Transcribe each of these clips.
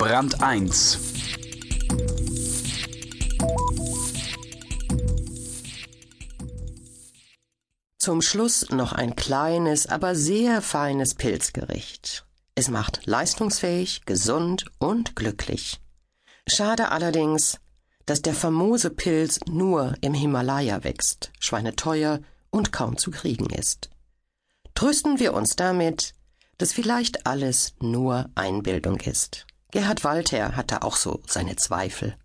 Brand 1 Zum Schluss noch ein kleines, aber sehr feines Pilzgericht. Es macht leistungsfähig, gesund und glücklich. Schade allerdings, dass der famose Pilz nur im Himalaya wächst, schweineteuer und kaum zu kriegen ist. Trösten wir uns damit, dass vielleicht alles nur Einbildung ist. Gerhard Walter hatte auch so seine Zweifel.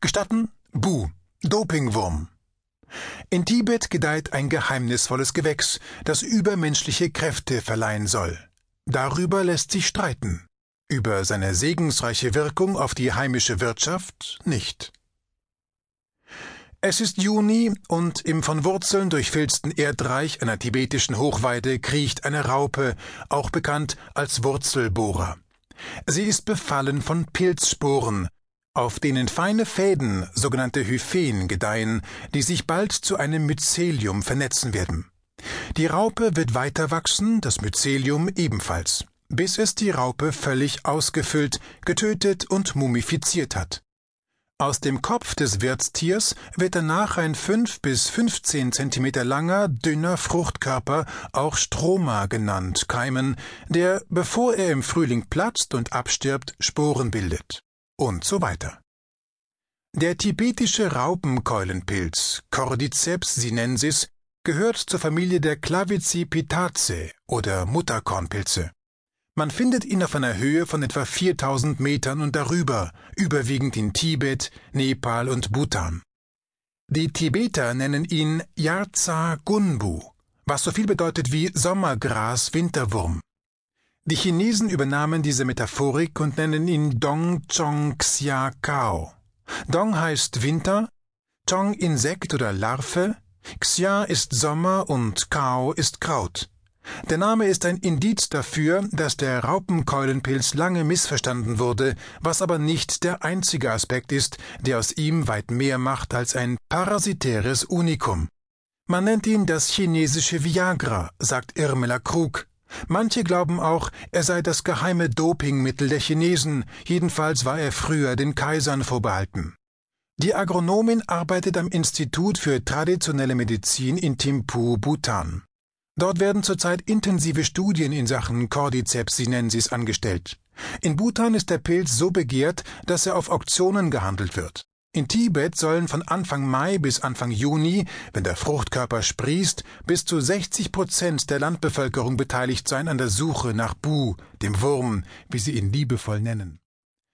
Gestatten? Bu, Dopingwurm. In Tibet gedeiht ein geheimnisvolles Gewächs, das übermenschliche Kräfte verleihen soll. Darüber lässt sich streiten. Über seine segensreiche Wirkung auf die heimische Wirtschaft nicht. Es ist Juni und im von Wurzeln durchfilzten Erdreich einer tibetischen Hochweide kriecht eine Raupe, auch bekannt als Wurzelbohrer. Sie ist befallen von Pilzsporen, auf denen feine Fäden, sogenannte Hyphen, gedeihen, die sich bald zu einem Mycelium vernetzen werden. Die Raupe wird weiter wachsen, das Mycelium ebenfalls, bis es die Raupe völlig ausgefüllt, getötet und mumifiziert hat. Aus dem Kopf des Wirtstiers wird danach ein fünf bis fünfzehn Zentimeter langer, dünner Fruchtkörper, auch Stroma genannt, keimen, der, bevor er im Frühling platzt und abstirbt, Sporen bildet. Und so weiter. Der tibetische Raupenkeulenpilz, Cordyceps sinensis, gehört zur Familie der Clavicipitaceae oder Mutterkornpilze. Man findet ihn auf einer Höhe von etwa 4000 Metern und darüber, überwiegend in Tibet, Nepal und Bhutan. Die Tibeter nennen ihn Yarza Gunbu, was so viel bedeutet wie Sommergras Winterwurm. Die Chinesen übernahmen diese Metaphorik und nennen ihn Dong Chong Xia Kao. Dong heißt Winter, Chong Insekt oder Larve, Xia ist Sommer und Kao ist Kraut. Der Name ist ein Indiz dafür, dass der Raupenkeulenpilz lange missverstanden wurde, was aber nicht der einzige Aspekt ist, der aus ihm weit mehr macht als ein parasitäres Unikum. Man nennt ihn das chinesische Viagra, sagt Irmela Krug. Manche glauben auch, er sei das geheime Dopingmittel der Chinesen, jedenfalls war er früher den Kaisern vorbehalten. Die Agronomin arbeitet am Institut für traditionelle Medizin in Thimphu, Bhutan. Dort werden zurzeit intensive Studien in Sachen Cordyceps sinensis angestellt. In Bhutan ist der Pilz so begehrt, dass er auf Auktionen gehandelt wird. In Tibet sollen von Anfang Mai bis Anfang Juni, wenn der Fruchtkörper sprießt, bis zu 60 Prozent der Landbevölkerung beteiligt sein an der Suche nach Bu, dem Wurm, wie sie ihn liebevoll nennen.